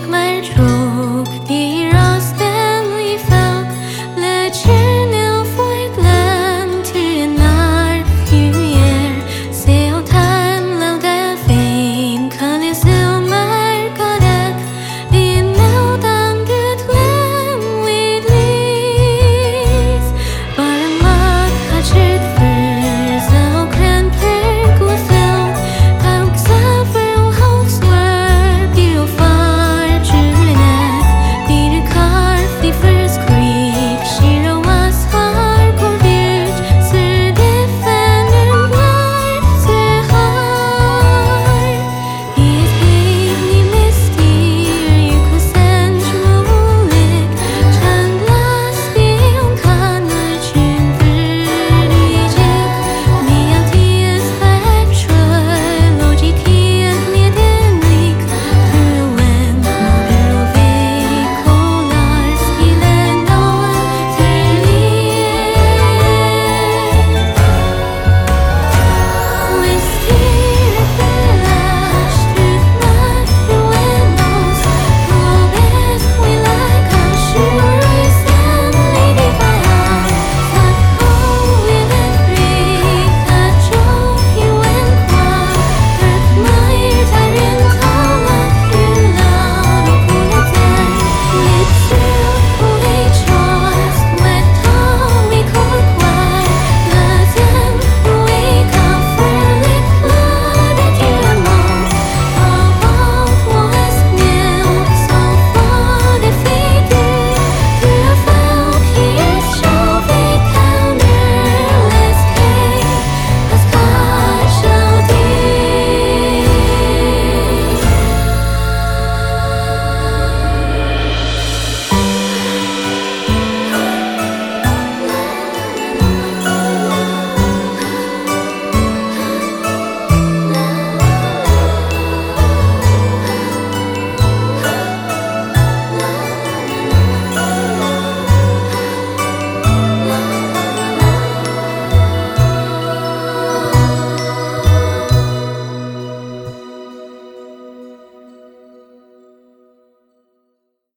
make my true